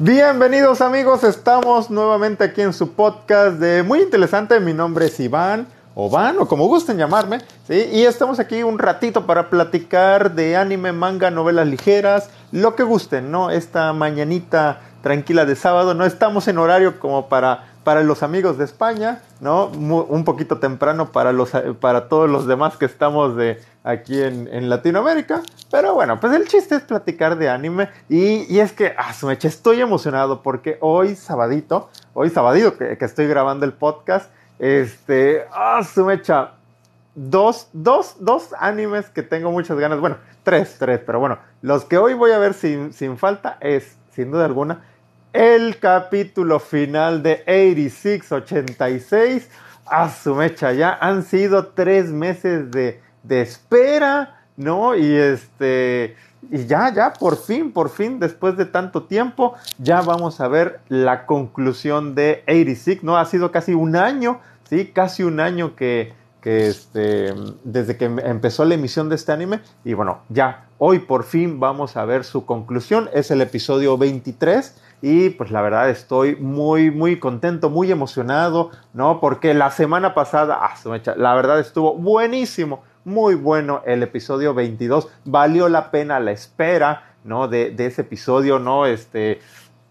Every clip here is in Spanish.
Bienvenidos amigos, estamos nuevamente aquí en su podcast de muy interesante. Mi nombre es Iván o Van o como gusten llamarme, ¿sí? y estamos aquí un ratito para platicar de anime, manga, novelas ligeras, lo que gusten, ¿no? Esta mañanita tranquila de sábado, no estamos en horario como para para los amigos de España, ¿no? un poquito temprano para, los, para todos los demás que estamos de aquí en, Latinoamérica. Pero bueno, pues el chiste es platicar de anime. Y, es que, ah, estoy emocionado porque hoy sabadito, hoy sabadito que, estoy grabando el podcast, este, ah, dos, dos, dos animes que tengo muchas ganas, bueno, tres, tres, pero bueno, los que hoy voy a ver sin, sin falta es, sin duda alguna, el capítulo final de 8686. A su mecha, ya han sido tres meses de, espera, ¿no? Y este. Y ya, ya, por fin, por fin, después de tanto tiempo, ya vamos a ver la conclusión de 86, ¿no? Ha sido casi un año, ¿sí? Casi un año que, que este, desde que empezó la emisión de este anime. Y bueno, ya, hoy por fin vamos a ver su conclusión. Es el episodio 23 y pues la verdad estoy muy, muy contento, muy emocionado, ¿no? Porque la semana pasada, ah, la verdad estuvo buenísimo, muy bueno el episodio 22, valió la pena la espera, ¿no? De, ese episodio, ¿no? Este,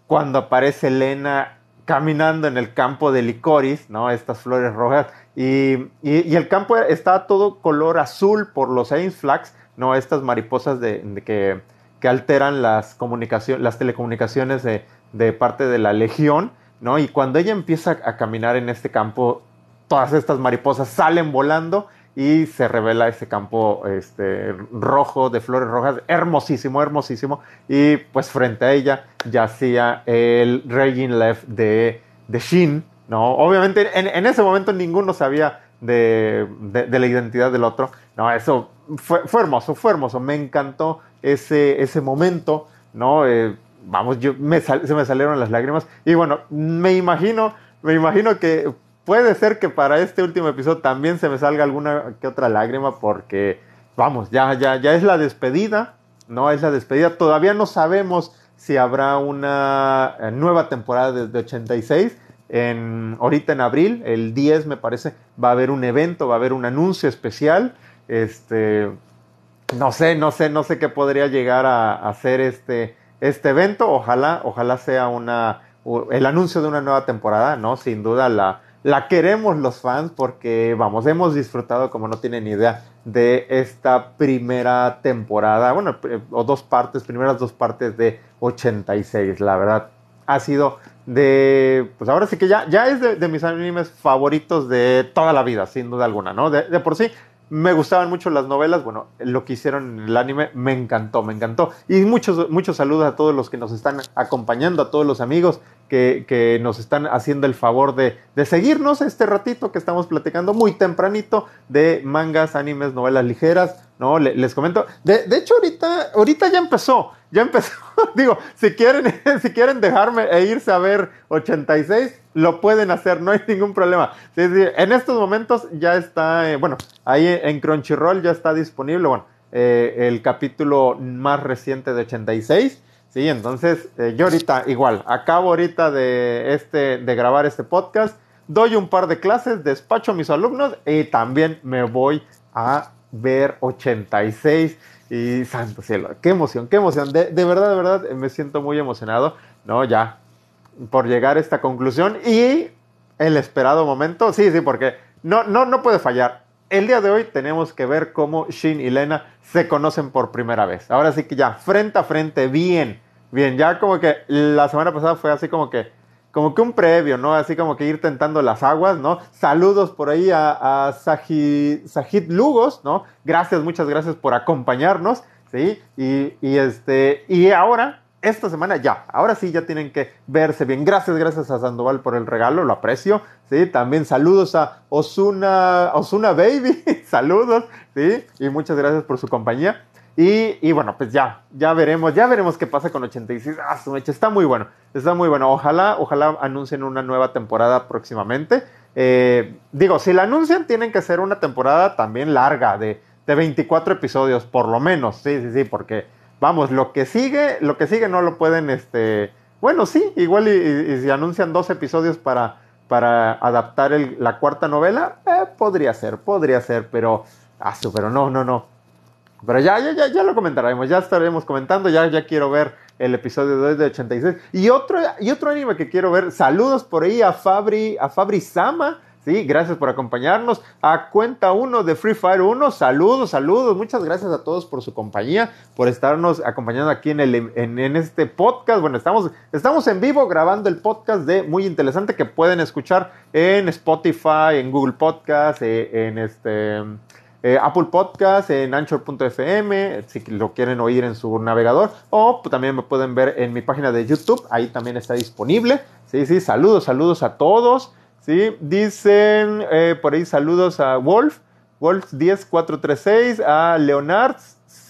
cuando aparece Elena caminando en el campo de licoris, ¿no? Estas flores rojas. Y, el campo está todo color azul por los Flags, ¿no? Estas mariposas de, que, que, alteran las, comunicaciones, las telecomunicaciones de, de parte de la legión, ¿no? Y cuando ella empieza a caminar en este campo, todas estas mariposas salen volando y se revela ese campo este, rojo de flores rojas, hermosísimo, hermosísimo. Y pues frente a ella yacía el Regin Left de, de Shin, ¿no? Obviamente en, ese momento ninguno sabía de, la identidad del otro. No, eso fue, fue, hermoso, fue hermoso. Me encantó ese, ese momento, ¿no? Eh, vamos, yo se me salieron las lágrimas. Y bueno, me imagino, me imagino que puede ser que para este último episodio también se me salga alguna que otra lágrima porque, vamos, ya, ya, ya es la despedida, ¿no? Es la despedida. Todavía no sabemos si habrá una eh, nueva temporada desde 86. En, ahorita en abril, el 10 me parece, va a haber un evento, va a haber un anuncio especial. Este, no sé, no sé, no sé qué podría llegar a, ser este, este evento. Ojalá, ojalá sea una, el anuncio de una nueva temporada, ¿no? Sin duda la, la queremos los fans porque, vamos, hemos disfrutado, como no tienen idea, de esta primera temporada, bueno, o dos partes, primeras dos partes de 86, la verdad. Ha sido de, pues ahora sí que ya, ya es de, mis animes favoritos de toda la vida, sin duda alguna, ¿no? De por sí, me gustaban mucho las novelas, bueno, lo que hicieron en el anime me encantó, me encantó. Y muchos, muchos saludos a todos los que nos están acompañando, a todos los amigos que, nos están haciendo el favor de, de, seguirnos este ratito que estamos platicando muy tempranito de mangas, animes, novelas ligeras, ¿no? les comento. De, de, hecho, ahorita, ahorita ya empezó, ya empezó. Digo, si quieren, si quieren dejarme e irse a ver 86, lo pueden hacer, no hay ningún problema. en estos momentos ya está, eh, bueno, ahí en Crunchyroll ya está disponible, bueno, eh, el capítulo más reciente de 86. Sí, entonces eh, yo ahorita igual, acabo ahorita de, este, de grabar este podcast, doy un par de clases, despacho a mis alumnos y también me voy a ver 86 y santo cielo, qué emoción, qué emoción, de, de verdad, de verdad me siento muy emocionado, ¿no? Ya, por llegar a esta conclusión y el esperado momento, sí, sí, porque no, no, no puede fallar. El día de hoy tenemos que ver cómo Shin y Lena se conocen por primera vez. Ahora sí que ya, frente a frente, bien, bien. Ya como que la semana pasada fue así como que, como que un previo, ¿no? Así como que ir tentando las aguas, ¿no? Saludos por ahí a, a Sajid, Lugos, ¿no? Gracias, muchas gracias por acompañarnos, ¿sí? Y, y, este, y ahora, esta semana ya, ahora sí ya tienen que verse bien. Gracias, gracias a Sandoval por el regalo, lo aprecio, ¿sí? También saludos a Osuna, Osuna Baby, saludos, ¿sí? Y muchas gracias por su compañía. Y, bueno, pues ya, ya veremos, ya veremos qué pasa con 86. Ah, su mecha, está muy bueno, está muy bueno. Ojalá, ojalá anuncien una nueva temporada próximamente. Eh, digo, si la anuncian, tienen que ser una temporada también larga, de, de 24 episodios, por lo menos. Sí, sí, sí, porque vamos, lo que sigue, lo que sigue no lo pueden, este, Bueno, sí, igual y, si anuncian dos episodios para, para adaptar la cuarta novela, eh, podría ser, podría ser, pero, ah, pero no, no, no. Pero ya, ya, ya, ya lo comentaremos, ya estaremos comentando, ya, ya quiero ver el episodio 2 de 86. Y otro, y otro anime que quiero ver, saludos por ahí a Fabri, a Fabri Sama, Sí, gracias por acompañarnos. A cuenta 1 de Free Fire 1, saludos, saludos. Muchas gracias a todos por su compañía, por estarnos acompañando aquí en, el, en, este podcast. Bueno, estamos, estamos en vivo grabando el podcast de Muy Interesante que pueden escuchar en Spotify, en Google Podcast, eh, en este... Eh, Apple Podcast, en Anchor.fm, si lo quieren oír en su navegador, o también me pueden ver en mi página de YouTube, ahí también está disponible. Sí, sí, saludos, saludos a todos. ¿sí? Dicen eh, por ahí saludos a Wolf, Wolf 10436, a Leonard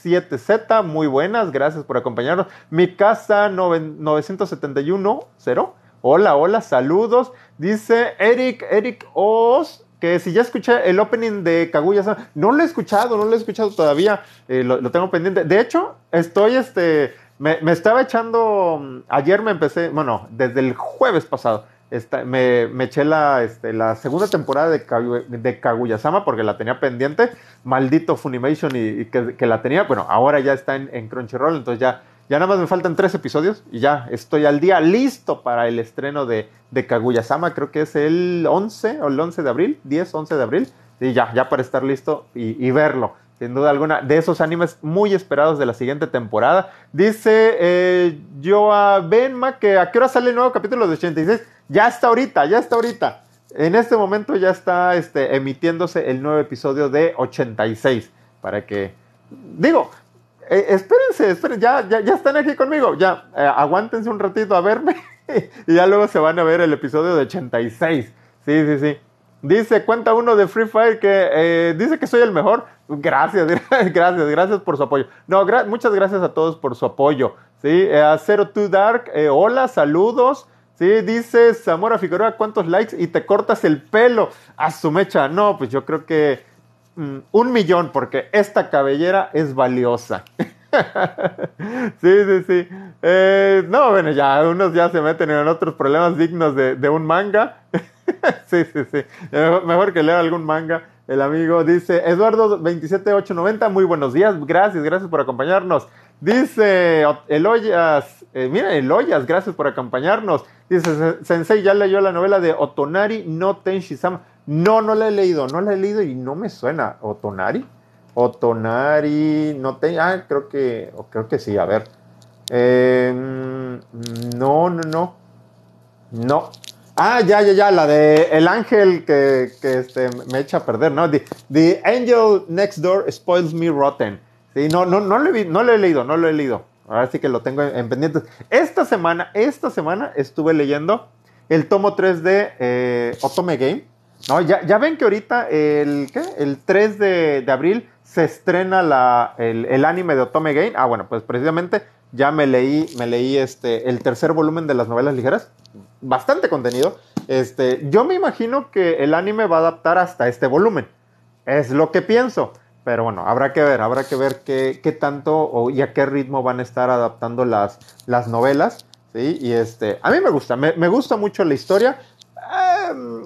7Z, muy buenas, gracias por acompañarnos. Mi casa 971, 0. Hola, hola, saludos. Dice Eric, Eric Oz, que si ya escuché el opening de Kaguya, no lo he escuchado, no lo he escuchado todavía, eh, lo, tengo pendiente. De hecho, estoy, este, me, estaba echando, ayer me empecé, bueno, desde el jueves pasado, me, eché la, este, la segunda temporada de, de Kaguya-sama porque la tenía pendiente. Maldito Funimation y, que, la tenía. Bueno, ahora ya está en, Crunchyroll, entonces ya, ya nada más me faltan tres episodios y ya estoy al día listo para el estreno de, de Kaguya-sama. Creo que es el 11 o el 11 de abril, 10, 11 de abril. Y ya, ya para estar listo y, verlo sin duda alguna, de esos animes muy esperados de la siguiente temporada. Dice eh, Joa Benma que a qué hora sale el nuevo capítulo de 86. Ya está ahorita, ya está ahorita. En este momento ya está este, emitiéndose el nuevo episodio de 86. Para que. Digo, eh, espérense, espérense, ya, ya, ya, están aquí conmigo. Ya, eh, aguántense un ratito a verme. y ya luego se van a ver el episodio de 86. Sí, sí, sí. Dice, cuenta uno de Free Fire que eh, dice que soy el mejor. Gracias, gracias, gracias por su apoyo. No, muchas gracias a todos por su apoyo. Sí, a Zero Two Dark, hola, saludos. Sí, dice Zamora Figueroa, ¿cuántos likes? Y te cortas el pelo a su mecha. No, pues yo creo que mm, un millón, porque esta cabellera es valiosa. sí, sí, sí. Eh, no, bueno, ya unos ya se meten en otros problemas dignos de, un manga. sí, sí, sí. Mejor, que lea algún manga. El amigo dice, Eduardo 27890, muy buenos días, gracias, gracias por acompañarnos. Dice Eloyas, eh, mira, Eloyas, gracias por acompañarnos. Dice, Sensei ya leyó la novela de Otonari no Tenshi-sama. No, no la he leído, no la he leído y no me suena. ¿Otonari? Otonari no Tenshi... Ah, creo que, creo que sí, a ver. Em, no, no, no. No. Ah, ya, ya, ya, la de El Ángel que, que este, me echa a perder, ¿no? The, Angel Next Door Spoils Me Rotten. Sí, no, no, no, le, no lo he leído, no lo he leído. Ahora sí que lo tengo en, pendientes. Esta semana, esta semana estuve leyendo el tomo 3 de eh, Otome Game. No, ya, ya, ven que ahorita el, ¿qué? el 3 de, abril se estrena la, el, anime de Otome Game. Ah, bueno, pues precisamente ya me leí, me leí este, el tercer volumen de las novelas ligeras. Bastante contenido. Este, yo me imagino que el anime va a adaptar hasta este volumen. Es lo que pienso. Pero bueno, habrá que ver, habrá que ver qué, qué tanto o, y a qué ritmo van a estar adaptando las, las novelas. ¿sí? Y este, a mí me gusta, me, me gusta mucho la historia.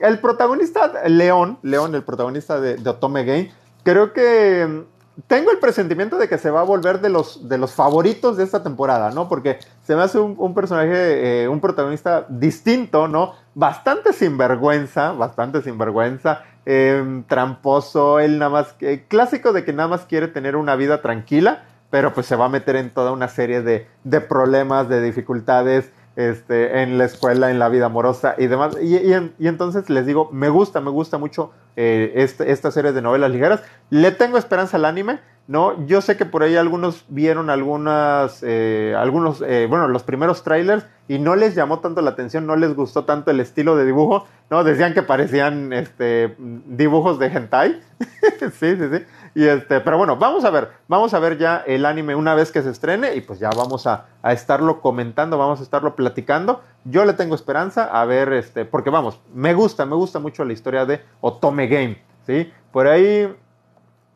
El protagonista, León, León, el protagonista de, de, Otome Game, creo que em, tengo el presentimiento de que se va a volver de los, de los favoritos de esta temporada, ¿no? Porque se me hace un, personaje, eh, un protagonista distinto, ¿no? Bastante sinvergüenza, bastante sinvergüenza. Em, tramposo, él nada más, clásico de que nada más quiere tener una vida tranquila, pero pues se va a meter en toda una serie de, problemas, de dificultades, este, en la escuela, en la vida amorosa y demás. Y, entonces les digo, me gusta, me gusta mucho eh, este, esta serie de novelas ligeras. Le tengo esperanza al anime. ¿No? Yo sé que por ahí algunos vieron algunas, eh, algunos, eh, bueno, los primeros trailers y no les llamó tanto la atención, no les gustó tanto el estilo de dibujo, ¿no? Decían que parecían, este, dibujos de hentai. sí, sí, sí. Y este, pero bueno, vamos a ver, vamos a ver ya el anime una vez que se estrene y pues ya vamos a, a estarlo comentando, vamos a estarlo platicando. Yo le tengo esperanza a ver, este, porque vamos, me gusta, me gusta mucho la historia de Otome Game, ¿sí? Por ahí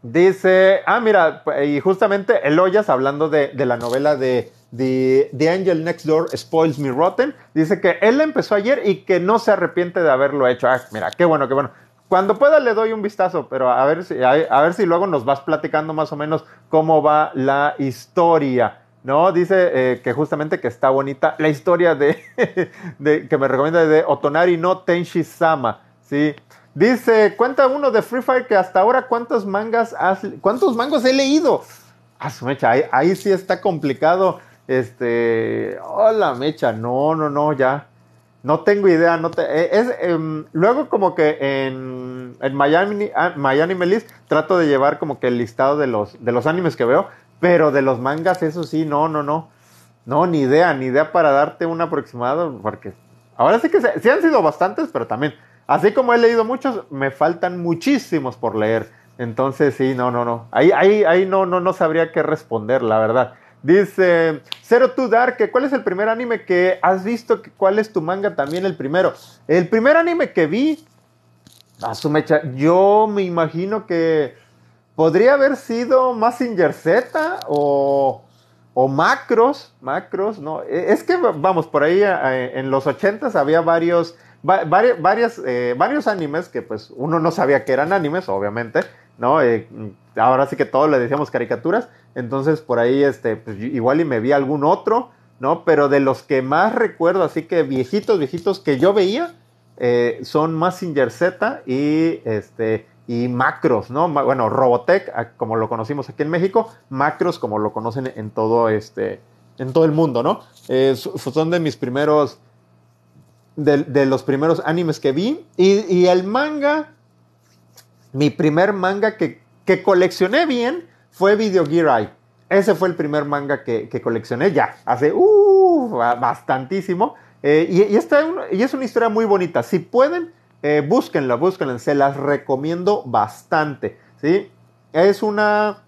Dice, ah, mira, y justamente Eloyas, hablando de, la novela de, The, The Angel Next Door Spoils Me Rotten. Dice que él empezó ayer y que no se arrepiente de haberlo hecho. Ah, mira, qué bueno, qué bueno. Cuando pueda le doy un vistazo, pero a ver si, a, ver si luego nos vas platicando más o menos cómo va la historia. ¿no? Dice eh, que justamente que está bonita la historia de, de, que me recomienda de Otonari no Tenshi Sama, ¿sí? Dice, cuenta uno de Free Fire que hasta ahora cuántos mangas has, cuántos mangos he leído. A su mecha, ahí, sí está complicado. Este, hola mecha, no, no, no, ya. No tengo idea, no te, eh, es, em, luego como que en, en Miami, ah, Miami Melis trato de llevar como que el listado de los, de los animes que veo, pero de los mangas, eso sí, no, no, no. No, ni idea, ni idea para darte un aproximado, porque ahora sí que sí han sido bastantes, pero también Así como he leído muchos, me faltan muchísimos por leer. Entonces, sí, no, no, no. Ahí, ahí, ahí no, no, no sabría qué responder, la verdad. Dice Zero to Dark, ¿cuál es el primer anime que has visto? ¿Cuál es tu manga también el primero? El primer anime que vi, a su mecha, yo me imagino que podría haber sido Massinger Z o, o Macros, Macros, no, e, es que vamos, por ahí en los ochentas había varios varias, eh, varios animes que pues uno no sabía que eran animes, obviamente, ¿no? Eh, ahora sí que todos le decíamos caricaturas, entonces por ahí este, pues, igual y me vi algún otro, ¿no? Pero de los que más recuerdo, así que viejitos, viejitos que yo veía, eh, son Massinger Z y este y Macros, ¿no? Bueno, Robotech, como lo conocimos aquí en México, Macros, como lo conocen en todo este, en todo el mundo, ¿no? son de mis primeros de, los primeros animes que vi. Y, el manga, mi primer manga que, que, coleccioné bien fue Video Gear Eye. Ese fue el primer manga que, coleccioné ya, hace uh, bastantísimo. Eh, y, y, y, es una historia muy bonita. Si pueden, eh, búsquenla, búsquenla. Se las recomiendo bastante. ¿sí? Es una...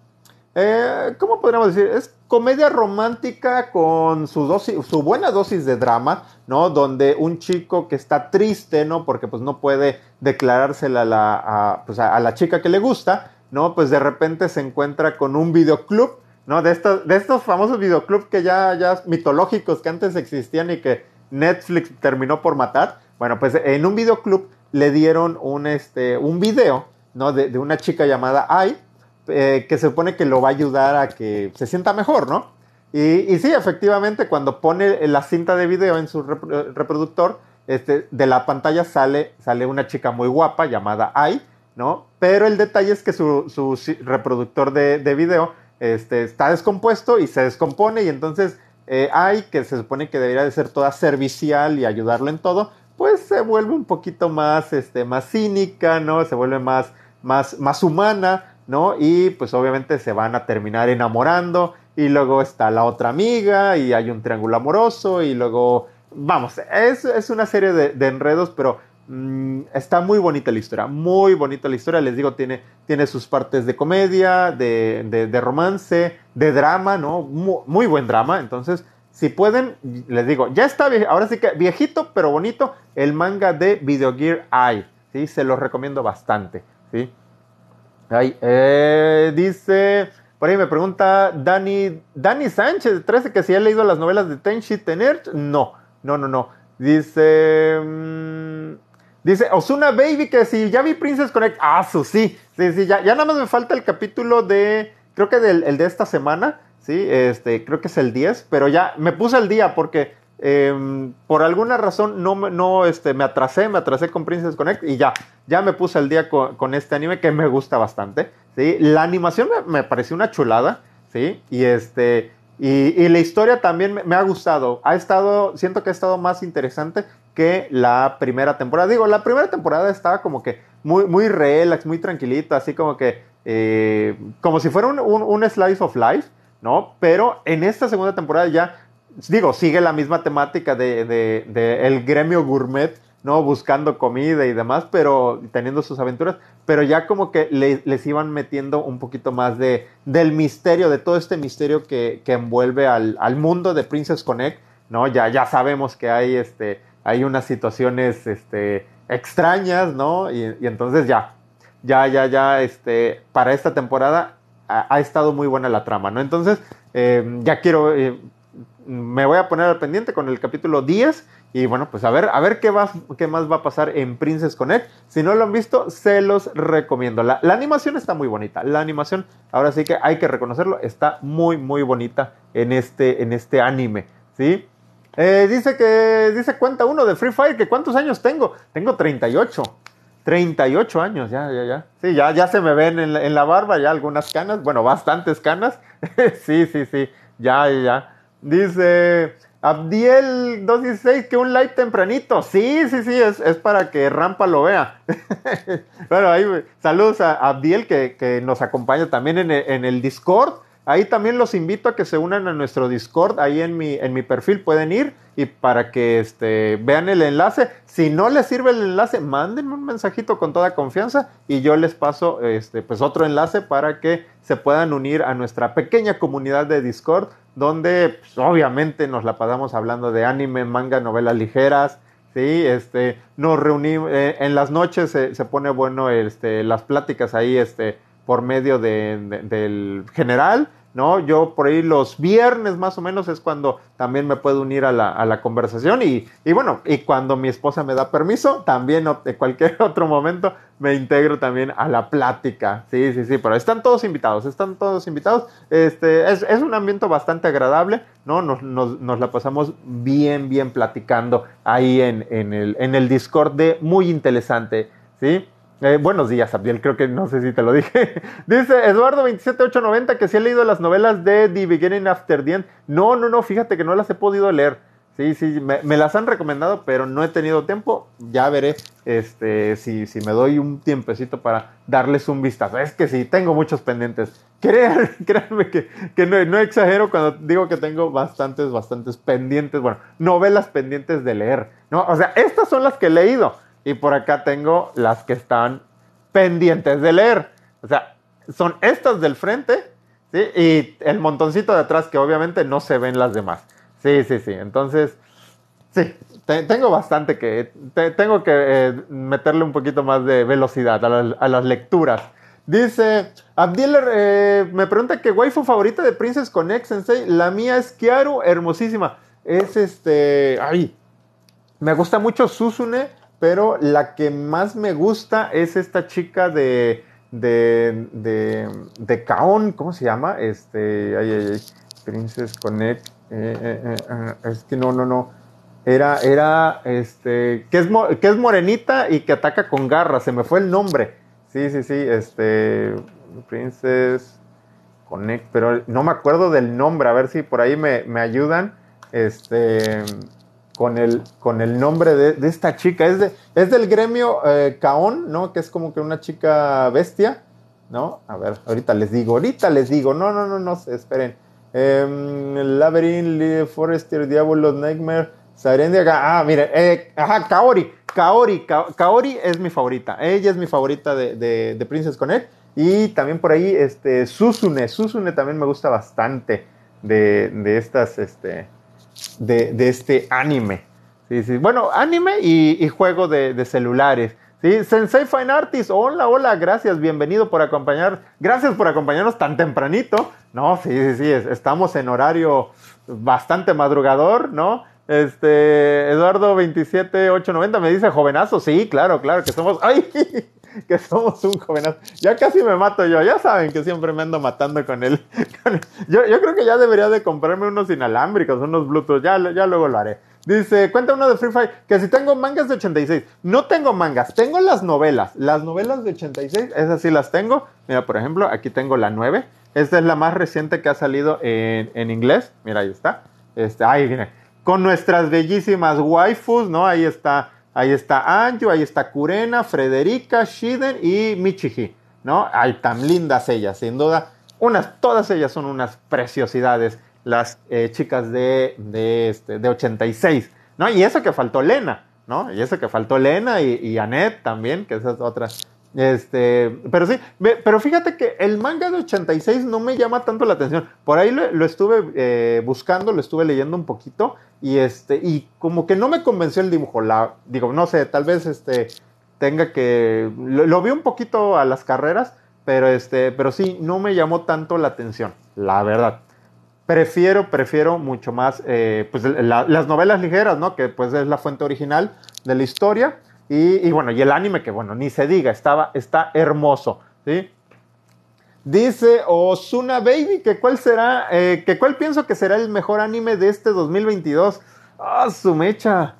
Eh, ¿Cómo podríamos decir? Es comedia romántica con su, dosis, su buena dosis de drama, ¿no? Donde un chico que está triste, ¿no? Porque pues no puede declarársela a la, pues, a, la chica que le gusta, ¿no? Pues de repente se encuentra con un videoclub, ¿no? De estos, de estos famosos videoclubs que ya, ya mitológicos que antes existían y que Netflix terminó por matar. Bueno, pues en un videoclub le dieron un, este, un video, ¿no? De, de una chica llamada Ai, eh, que se supone que lo va a ayudar a que se sienta mejor, ¿no? Y, sí, efectivamente, cuando pone la cinta de video en su reproductor, este, de la pantalla sale, sale una chica muy guapa llamada Ai, ¿no? Pero el detalle es que su, reproductor de, video este, está descompuesto y se descompone y entonces eh, Ai, que se supone que debería de ser toda servicial y ayudarlo en todo, pues se vuelve un poquito más, este, más cínica, ¿no? Se vuelve más, más, más humana ¿no? Y pues obviamente se van a terminar enamorando y luego está la otra amiga y hay un triángulo amoroso y luego, vamos, es, es una serie de, enredos, pero mm, está muy bonita la historia, muy bonita la historia, les digo, tiene, tiene sus partes de comedia, de, de, romance, de drama, ¿no? Muy, buen drama, entonces... Si pueden, les digo, ya está, ahora sí que viejito pero bonito, el manga de Video Gear Eye, ¿sí? Se los recomiendo bastante, ¿sí? Eh, dice, por ahí me pregunta Dani, Dani Sánchez, 13, que si ha leído las novelas de Tenchi Tener. No, no, no, no. Dice, mm, dice Osuna Baby, que si ya vi Princess Connect. Ah, su, sí, sí, sí, ya, ya nada más me falta el capítulo de, creo que del el de esta semana, sí, este, creo que es el 10, pero ya me puse al día porque Em, por alguna razón no, no este, me atrasé, me atrasé con Princess Connect y ya, ya me puse al día con, este anime que me gusta bastante. ¿sí? La animación me, pareció una chulada, ¿sí? Y, este, y, la historia también me, ha gustado. Ha estado, siento que ha estado más interesante que la primera temporada. Digo, la primera temporada estaba como que muy, muy relax, muy tranquilito, así como que, eh, como si fuera un, un slice of life, ¿no? Pero en esta segunda temporada ya digo, sigue la misma temática de, el gremio gourmet, ¿no? Buscando comida y demás, pero teniendo sus aventuras, pero ya como que les iban metiendo un poquito más de, del misterio, de todo este misterio que, envuelve al, mundo de Princess Connect, ¿no? Ya, ya sabemos que hay, este, hay unas situaciones este, extrañas, ¿no? Y, entonces ya, ya, ya, ya, este, para esta temporada ha, estado muy buena la trama, ¿no? Entonces, eh, ya quiero, eh, me voy a poner al pendiente con el capítulo 10 y bueno, pues a ver, a ver qué, qué más va a pasar en Princess Connect. Si no lo han visto, se los recomiendo. La, animación está muy bonita. La animación, ahora sí que hay que reconocerlo, está muy, muy bonita en este, en este anime. ¿sí? Eh, dice que, dice cuenta uno de Free Fire, que cuántos años tengo. Tengo 38. 38 años, ya, ya, ya. Sí, ya, ya se me ven en la, en la barba, ya algunas canas, bueno, bastantes canas. sí, sí, sí, ya, ya. Dice, Abdiel 216, que un like tempranito. Sí, sí, sí, es, para que Rampa lo vea. bueno, ahí saludos a Abdiel que, nos acompaña también en el, Discord. Ahí también los invito a que se unan a nuestro Discord. Ahí en mi, en mi perfil pueden ir y para que este, vean el enlace. Si no les sirve el enlace, mándenme un mensajito con toda confianza y yo les paso este, pues otro enlace para que se puedan unir a nuestra pequeña comunidad de Discord donde pues, obviamente nos la pasamos hablando de anime, manga, novelas ligeras, ¿sí? Este, nos reunimos, eh, en las noches se, pone bueno este, las pláticas ahí este, por medio del general, ¿no? Yo por ahí los viernes más o menos es cuando también me puedo unir a la, conversación y, bueno, y cuando mi esposa me da permiso, también en cualquier otro momento me integro también a la plática. Sí, sí, sí, pero están todos invitados, están todos invitados. Este, es, un ambiente bastante agradable, ¿no? Nos, nos, la pasamos bien, bien platicando ahí en, en, el, en el Discord de muy interesante, ¿sí? Eh, buenos días, Abdiel, creo que no sé si te lo dije. Dice Eduardo27890 que si ha leído las novelas de The Beginning After the End. No, no, no, fíjate que no las he podido leer. Sí, sí, me, las han recomendado, pero no he tenido tiempo. Ya veré este, si, si me doy un tiempecito para darles un vistazo. Es que sí, tengo muchos pendientes. créanme que, que no, no, exagero cuando digo que tengo bastantes, bastantes pendientes. Bueno, novelas pendientes de leer. ¿no? O sea, estas son las que he leído y por acá tengo las que están pendientes de leer. O sea, son estas del frente ¿sí? y el montoncito de atrás que obviamente no se ven las demás. Sí, sí, sí. Entonces, sí, tengo bastante que, tengo que eh, meterle un poquito más de velocidad a, las lecturas. Dice, Abdiel eh, me pregunta que waifu favorita de Princess Connect Sensei. La mía es Kiaru, hermosísima. Es este, ay, me gusta mucho Susune pero la que más me gusta es esta chica de, de, de, de Kaon, ¿cómo se llama? Este, ay, ay, ay, Princess Connect, eh, eh, eh, es que no, no, no, era, era, este, que es, que es morenita y que ataca con garras, se me fue el nombre, sí, sí, sí, este, Princess Connect, pero no me acuerdo del nombre, a ver si por ahí me, me ayudan, este con el, con el nombre de, esta chica. Es, de, es del gremio eh, Kaon, ¿no? Que es como que una chica bestia, ¿no? A ver, ahorita les digo, ahorita les digo. No, no, no, no, esperen. Eh, Labyrinth, Forester, Diablo, Nightmare, Sarendia. Ah, miren, eh, ajá, Kaori. Kaori, Kaori es mi favorita. Ella es mi favorita de, de, de, Princess Connect. Y también por ahí, este, Susune. Susune también me gusta bastante de, de estas, este, de, este anime. Sí, sí. Bueno, anime y, juego de, celulares. ¿sí? Sensei Fine Artist, hola, hola, gracias, bienvenido por acompañar. Gracias por acompañarnos tan tempranito. No, sí, sí, sí, estamos en horario bastante madrugador, ¿no? Este, Eduardo 27890 me dice jovenazo. Sí, claro, claro, que somos. ¡Ay! que somos un jovenazo. Ya casi me mato yo. Ya saben que siempre me ando matando con él. Yo, yo, creo que ya debería de comprarme unos inalámbricos, unos Bluetooth. Ya, ya luego lo haré. Dice, cuenta uno de Free Fire, que si tengo mangas de 86. No tengo mangas, tengo las novelas. Las novelas de 86, esas sí las tengo. Mira, por ejemplo, aquí tengo la 9. Esta es la más reciente que ha salido en, en inglés. Mira, ahí está. Este, ahí viene. Con nuestras bellísimas waifus, ¿no? Ahí está Ahí está Anju, ahí está Kurena, Frederica, Shiden y Michihi, ¿no? Ay, tan lindas ellas, sin duda. Unas, todas ellas son unas preciosidades, las eh, chicas de, de, este, de 86, ¿no? Y eso que faltó Lena, ¿no? Y eso que faltó Lena y, y Annette también, que esas otras este, pero sí, pero fíjate que el manga de 86 no me llama tanto la atención. Por ahí lo, estuve eh, buscando, lo estuve leyendo un poquito y este, y como que no me convenció el dibujo. Digo, no sé, tal vez este tenga que, lo, vi un poquito a las carreras, pero este, pero sí, no me llamó tanto la atención, la verdad. prefiero, prefiero mucho más eh, pues, las novelas ligeras, ¿no? Que pues es la fuente original de la historia. Y, bueno, y el anime, que bueno, ni se diga, estaba, está hermoso, ¿sí? Dice Osuna Baby que cuál será, eh, que cuál pienso que será el mejor anime de este 2022. Ah, su mecha.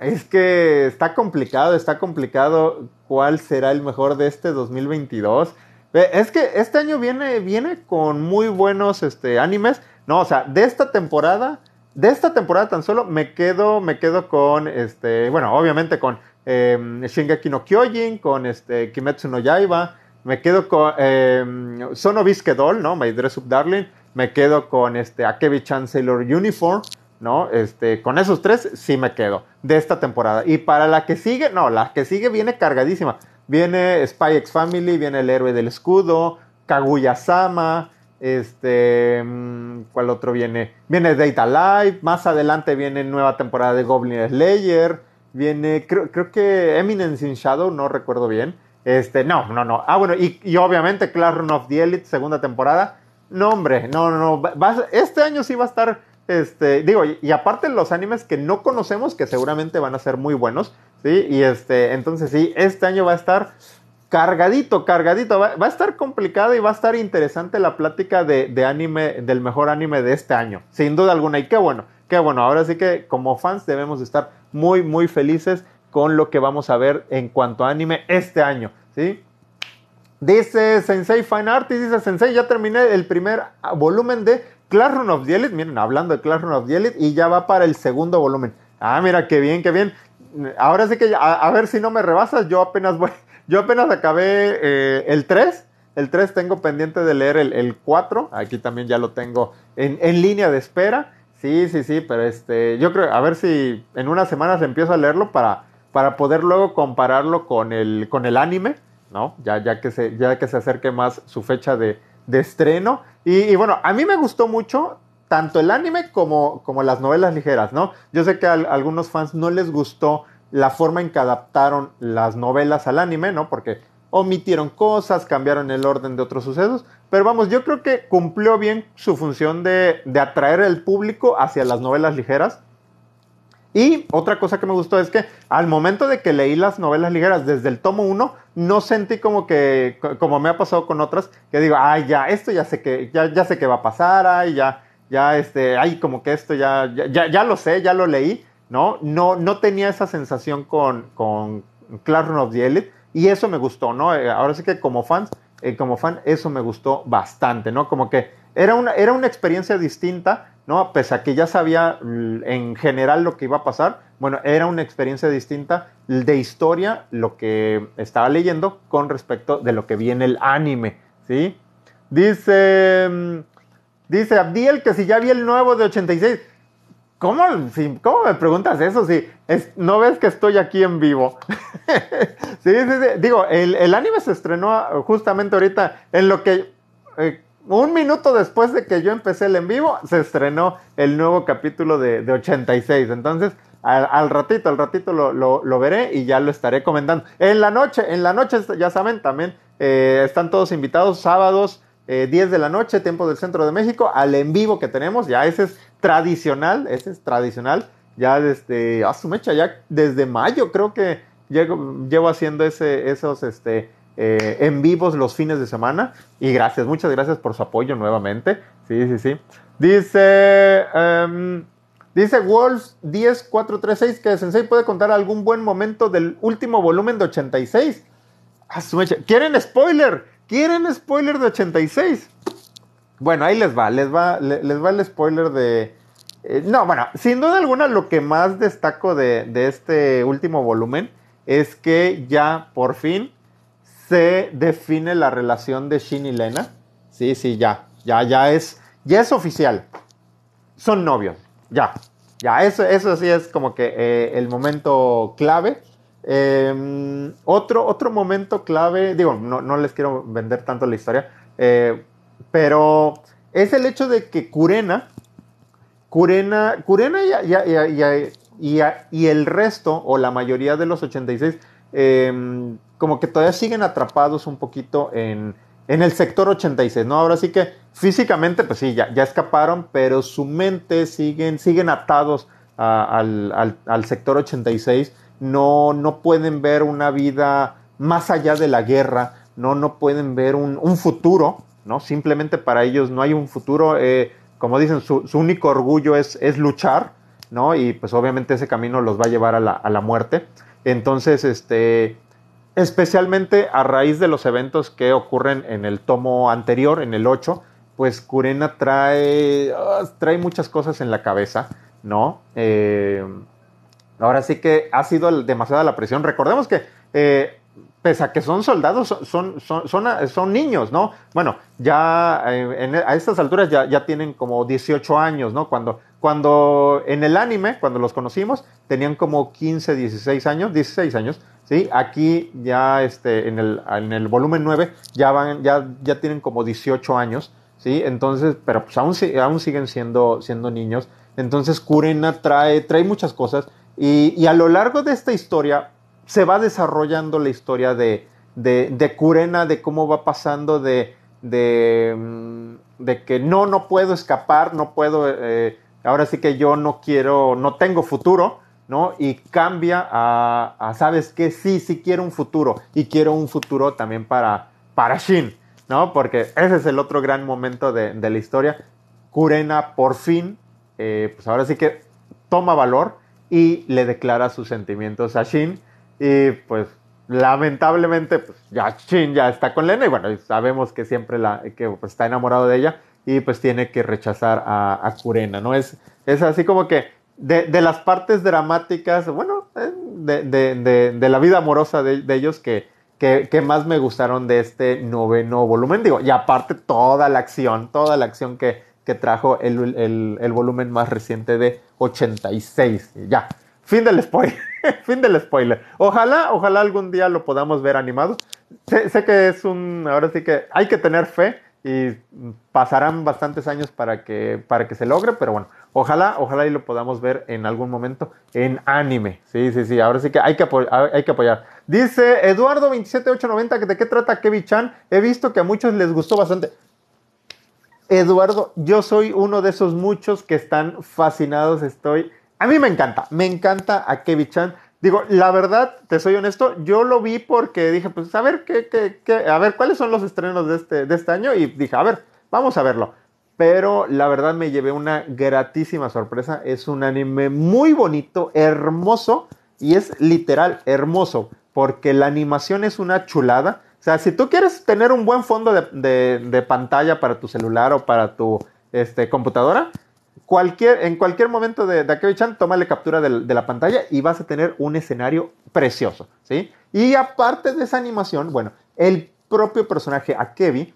Es que está complicado, está complicado cuál será el mejor de este 2022. Es que este año viene, viene con muy buenos este, animes. No, o sea, de esta temporada, de esta temporada tan solo me quedo, me quedo con, este, bueno, obviamente con eh, Shingeki no Kyojin, con este, Kimetsu no Yaiba, me quedo con eh, Sono Doll, ¿no? My Dress Up Darling, me quedo con este, Akebi-chan Sailor Uniform, ¿no? Este, con esos tres sí me quedo de esta temporada. Y para la que sigue, no, la que sigue viene cargadísima. Viene Spy X Family, viene El Héroe del Escudo, Kaguya-sama, este, mm, ¿cuál otro viene? Viene Data Live, más adelante viene nueva temporada de Goblin Slayer, viene, creo, que Eminence in Shadow, no recuerdo bien. Este, no, no, no. Ah, bueno, y, y obviamente Clash of the Elite, segunda temporada. No, hombre, no, no, no. este año sí va a estar este, digo, y, aparte los animes que no conocemos, que seguramente van a ser muy buenos, ¿sí? Y este, entonces sí, este año va a estar cargadito, cargadito, va, a estar complicada y va a estar interesante la plática de, de, anime, del mejor anime de este año, sin duda alguna, y qué bueno, qué bueno, ahora sí que como fans debemos estar muy, muy felices con lo que vamos a ver en cuanto a anime este año, ¿sí? Dice Sensei Fine Artist, dice Sensei, ya terminé el primer volumen de Classroom of the miren, hablando de Classroom of the y ya va para el segundo volumen. Ah, mira, qué bien, qué bien. Ahora sí que, a, ver si no me rebasas, yo apenas voy, yo apenas acabé eh, el 3. El 3 tengo pendiente de leer el, 4. Aquí también ya lo tengo en, línea de espera. Sí, sí, sí, pero este, yo creo, a ver si en unas semanas empiezo a leerlo para, para poder luego compararlo con el, con el anime, ¿no? Ya, ya, que se, ya que se acerque más su fecha de, de estreno. Y, bueno, a mí me gustó mucho tanto el anime como, como las novelas ligeras, ¿no? Yo sé que a, algunos fans no les gustó la forma en que adaptaron las novelas al anime, ¿no? Porque omitieron cosas, cambiaron el orden de otros sucesos, pero vamos, yo creo que cumplió bien su función de, de atraer al público hacia las novelas ligeras. Y otra cosa que me gustó es que al momento de que leí las novelas ligeras desde el tomo 1, no sentí como que, como me ha pasado con otras, que digo, ay, ya, esto ya sé que, ya, ya sé que va a pasar, ay, ya, ya, este, ay, como que esto ya, ya, ya, lo sé, ya lo leí, ¿no? No, no tenía esa sensación con, con Classroom of the Elite y eso me gustó, ¿no? Eh, ahora sí que como fans, eh, como fan, eso me gustó bastante, ¿no? Como que era una, era una experiencia distinta ¿no? Pese a que ya sabía mm, en general lo que iba a pasar, bueno, era una experiencia distinta de historia lo que estaba leyendo con respecto de lo que viene el anime, ¿sí? Dice, mm, dice Abdiel que si ya vi el nuevo de 86. ¿Cómo, ¿Cómo me preguntas eso? Si no ves que estoy aquí en vivo. sí, sí, sí. Digo, el, anime se estrenó justamente ahorita en lo que eh, un minuto después de que yo empecé el en vivo, se estrenó el nuevo capítulo de, 86. Entonces, al, ratito, al ratito lo, veré y ya lo estaré comentando. En la noche, en la noche, ya saben, también eh, están todos invitados sábados. 10 eh, de la noche, tiempo del centro de México, al en vivo que tenemos, ya ese es tradicional, ese es tradicional, ya desde, a su mecha, ya desde mayo creo que llevo, haciendo esos, este, eh, en vivos los fines de semana. Y gracias, muchas gracias por su apoyo nuevamente. Sí, sí, sí. Dice, um, dice Wolf 10436 que Sensei puede contar algún buen momento del último volumen de 86. ¿Quieren spoiler? ¿Quieren spoiler de 86? Bueno, ahí les va, les va, les, va el spoiler de... Eh, no, bueno, sin duda alguna lo que más destaco de, de este último volumen es que ya por fin se define la relación de Shin y Lena. Sí, sí, ya, ya, ya es, ya es oficial. Son novios, ya, ya, eso, eso sí es como que eh, el momento clave. Em, otro, otro momento clave, digo, no, les quiero vender tanto la historia, eh, pero es el hecho de que Kurena, Kurena, Kurena y, el resto, o la mayoría de los 86, eh, como que todavía siguen atrapados un poquito en, en el sector 86, ¿no? Ahora sí que físicamente, pues sí, ya, ya escaparon, pero su mente siguen, siguen atados al, al, sector 86, no, no pueden ver una vida más allá de la guerra, no, no pueden ver un futuro, ¿no? Simplemente para ellos no hay un futuro, eh, como dicen, su, único orgullo es, es luchar, ¿no? Y pues obviamente ese camino los va a llevar a la, a la muerte. Entonces, este, especialmente a raíz de los eventos que ocurren en el tomo anterior, en el 8, pues Kurena trae, ah, trae muchas cosas en la cabeza, ¿no? Eh, ahora sí que ha sido demasiada la presión. Recordemos que, eh, pese a que son soldados, son, son, son, niños, ¿no? Bueno, ya eh, a estas alturas ya, ya, tienen como 18 años, ¿no? Cuando, cuando en el anime, cuando los conocimos, tenían como 15, 16 años, 16 años, ¿sí? Aquí ya este, en, el, en el volumen 9 ya, van, ya, ya tienen como 18 años, ¿sí? Entonces, pero pues aún, aún siguen siendo, siendo niños. Entonces Kurena trae, trae muchas cosas y, y, a lo largo de esta historia se va desarrollando la historia de, de, de Kurena, de cómo va pasando de, de, mm, de, que no, no puedo escapar, no puedo, eh, ahora sí que yo no quiero, no tengo futuro, ¿no? Y cambia a, ¿sabes qué? Sí, sí quiero un futuro y quiero un futuro también para, para Shin, ¿no? Porque ese es el otro gran momento de, la historia. Kurena por fin, eh, pues ahora sí que toma valor y le declara sus sentimientos a Shin y pues lamentablemente pues ya Shin ya está con Lena y bueno, sabemos que siempre la, que pues, está enamorado de ella y pues tiene que rechazar a, a Kurena, ¿no? Es, es así como que de, las partes dramáticas, bueno, eh, de, la vida amorosa de, ellos que, que, más me gustaron de este noveno volumen. Digo, y aparte toda la acción, toda la acción que, que trajo el, el, volumen más reciente de 86. Ya, fin del spoiler. fin del spoiler. Ojalá, ojalá algún día lo podamos ver animado. Sé, que es un, ahora sí que hay que tener fe y pasarán bastantes años para que, para que se logre, pero bueno, ojalá, ojalá y lo podamos ver en algún momento en anime. Sí, sí, sí, ahora sí que hay que, hay que apoyar. Dice Eduardo27890 que de qué trata Kevin Chan. He visto que a muchos les gustó bastante. Eduardo, yo soy uno de esos muchos que están fascinados, estoy... A mí me encanta, me encanta a Kevin Chan. Digo, la verdad, te soy honesto, yo lo vi porque dije, pues a ver, ¿qué, qué, qué? a ver, ¿cuáles son los estrenos de este, de este año? Y dije, a ver, vamos a verlo. Pero la verdad me llevé una gratísima sorpresa. Es un anime muy bonito, hermoso, y es literal hermoso, porque la animación es una chulada. O sea, si tú quieres tener un buen fondo de, de, pantalla para tu celular o para tu este, computadora, cualquier, en cualquier momento de, de Akebi-chan, tómale captura de, de, la pantalla y vas a tener un escenario precioso, ¿sí? Y aparte de esa animación, bueno, el propio personaje Akebi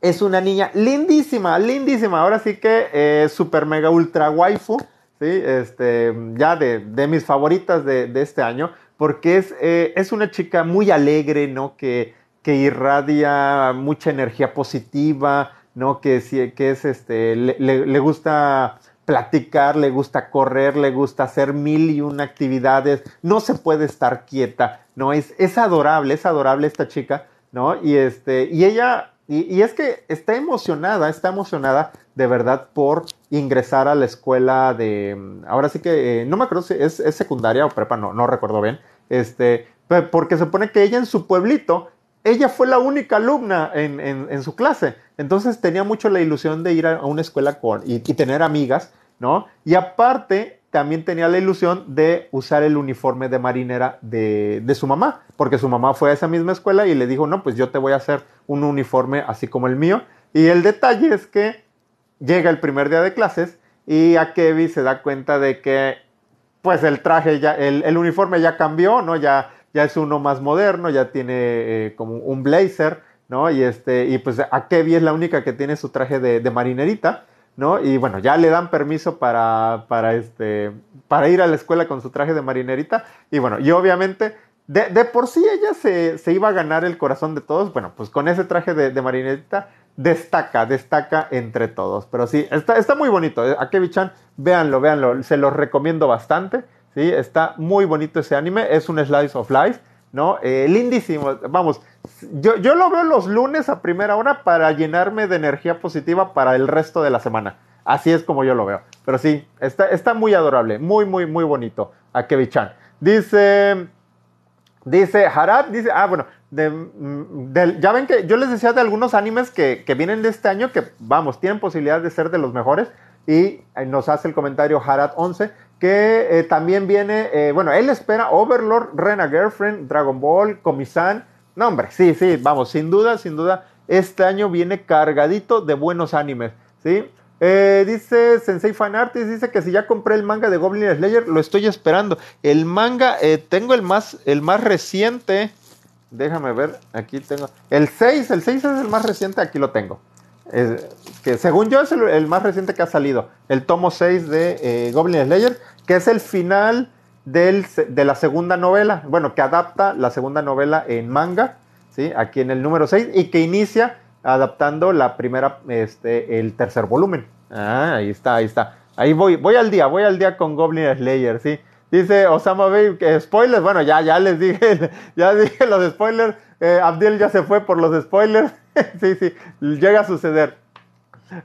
es una niña lindísima, lindísima. Ahora sí que eh, super mega ultra waifu, ¿sí? Este, ya de, de mis favoritas de, de, este año, porque es, eh, es una chica muy alegre, ¿no? Que, que irradia mucha energía positiva, ¿no? Que, que es este, le, le, gusta platicar, le gusta correr, le gusta hacer mil y una actividades, no se puede estar quieta, ¿no? Es, es adorable, es adorable esta chica, ¿no? Y, este, y ella, y, es que está emocionada, está emocionada de verdad por ingresar a la escuela de, ahora sí que, eh, no me acuerdo si es, es, secundaria o prepa, no, no recuerdo bien, este, porque se supone que ella en su pueblito ella fue la única alumna en, en, su clase. Entonces tenía mucho la ilusión de ir a una escuela con, y, tener amigas, ¿no? Y aparte, también tenía la ilusión de usar el uniforme de marinera de, de, su mamá, porque su mamá fue a esa misma escuela y le dijo, no, pues yo te voy a hacer un uniforme así como el mío. Y el detalle es que llega el primer día de clases y a Kevin se da cuenta de que, pues el traje ya, el, el uniforme ya cambió, ¿no? Ya ya es uno más moderno, ya tiene eh, como un blazer, ¿no? Y, este, y pues a Kevin es la única que tiene su traje de, marinerita, ¿no? Y bueno, ya le dan permiso para, para, este, para ir a la escuela con su traje de marinerita. Y bueno, y obviamente, de, de por sí ella se, se, iba a ganar el corazón de todos, bueno, pues con ese traje de, de marinerita destaca, destaca entre todos. Pero sí, está, está muy bonito. ¿eh? A Kevin Chan, véanlo, véanlo, se los recomiendo bastante. ¿Sí? Está muy bonito ese anime, es un slice of life, ¿no? Eh, lindísimo, vamos, yo, yo lo veo los lunes a primera hora para llenarme de energía positiva para el resto de la semana. Así es como yo lo veo. Pero sí, está, está muy adorable, muy, muy, muy bonito. A Kevin-chan. Dice, dice Harad, dice, ah, bueno, ya ven que yo les decía de algunos animes que, que, vienen de este año que, vamos, tienen posibilidad de ser de los mejores. Y eh, nos hace el comentario Harad11 que eh, también viene, eh, bueno, él espera Overlord, Rena Girlfriend, Dragon Ball, Comisan. No, hombre, sí, sí, vamos, sin duda, sin duda, este año viene cargadito de buenos animes, ¿sí? dice Sensei Fan Artist, dice que si ya compré el manga de Goblin Slayer, lo estoy esperando. El manga, tengo el más, el más reciente, déjame ver, aquí tengo, el 6, el 6 es el más reciente, aquí lo tengo que según yo es el, más reciente que ha salido, el tomo 6 de eh, Goblin Slayer, que es el final del, de la segunda novela, bueno, que adapta la segunda novela en manga, ¿sí? aquí en el número 6, y que inicia adaptando la primera, este, el tercer volumen. Ah, ahí está, ahí está. Ahí voy, voy al día, voy al día con Goblin Slayer, ¿sí? Dice Osama Bay, spoilers, bueno, ya, ya les dije, ya dije los spoilers, eh, Abdiel ya se fue por los spoilers. sí, sí, llega a suceder.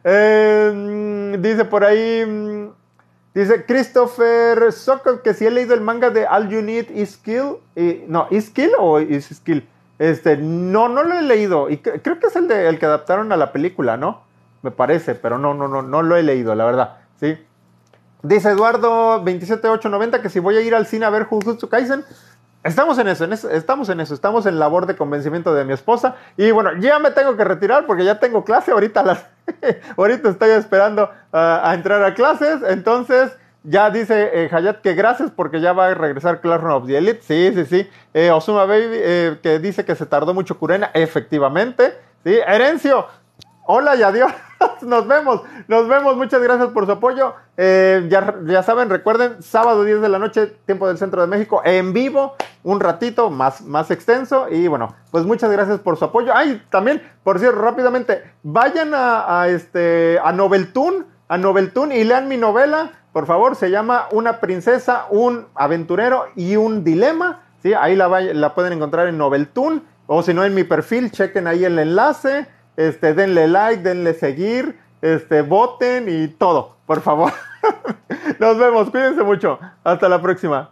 Em, dice por ahí, mm, dice Christopher Sokol que si he leído el manga de All You Need Is Skill. Y, no, ¿Is Skill o Is Skill? Este, no, no lo he leído. Y creo que es el, de, el que adaptaron a la película, ¿no? Me parece, pero no, no, no, no lo he leído, la verdad. Sí. Dice Eduardo 27890 que si voy a ir al cine a ver Jujutsu Kaisen, Estamos en eso, estamos en eso, estamos en labor de convencimiento de mi esposa. Y bueno, ya me tengo que retirar porque ya tengo clase. Ahorita, las, ahorita estoy esperando ah, a entrar a clases. Entonces, ya dice eh, Hayat que gracias porque ya va a regresar Classroom of the Elite. Sí, sí, sí. Eh, Osuma Baby eh, que dice que se tardó mucho Curena. Efectivamente. Sí, Herencio. Hola y adiós. Nos vemos, nos vemos. Muchas gracias por su apoyo. Eh, ya, ya, saben, recuerden, sábado 10 de la noche, tiempo del centro de México, en vivo, un ratito más, más extenso. Y bueno, pues muchas gracias por su apoyo. Ay, también, por cierto, rápidamente, vayan a, este, a Noveltoon, a Noveltoon y lean mi novela. Por favor, se llama Una princesa, un aventurero y un dilema. ¿sí? Ahí la, la pueden encontrar en Noveltoon. O si no, en mi perfil, chequen ahí el enlace. Este, denle like, denle seguir, este, voten y todo, por favor. Nos vemos, cuídense mucho. Hasta la próxima.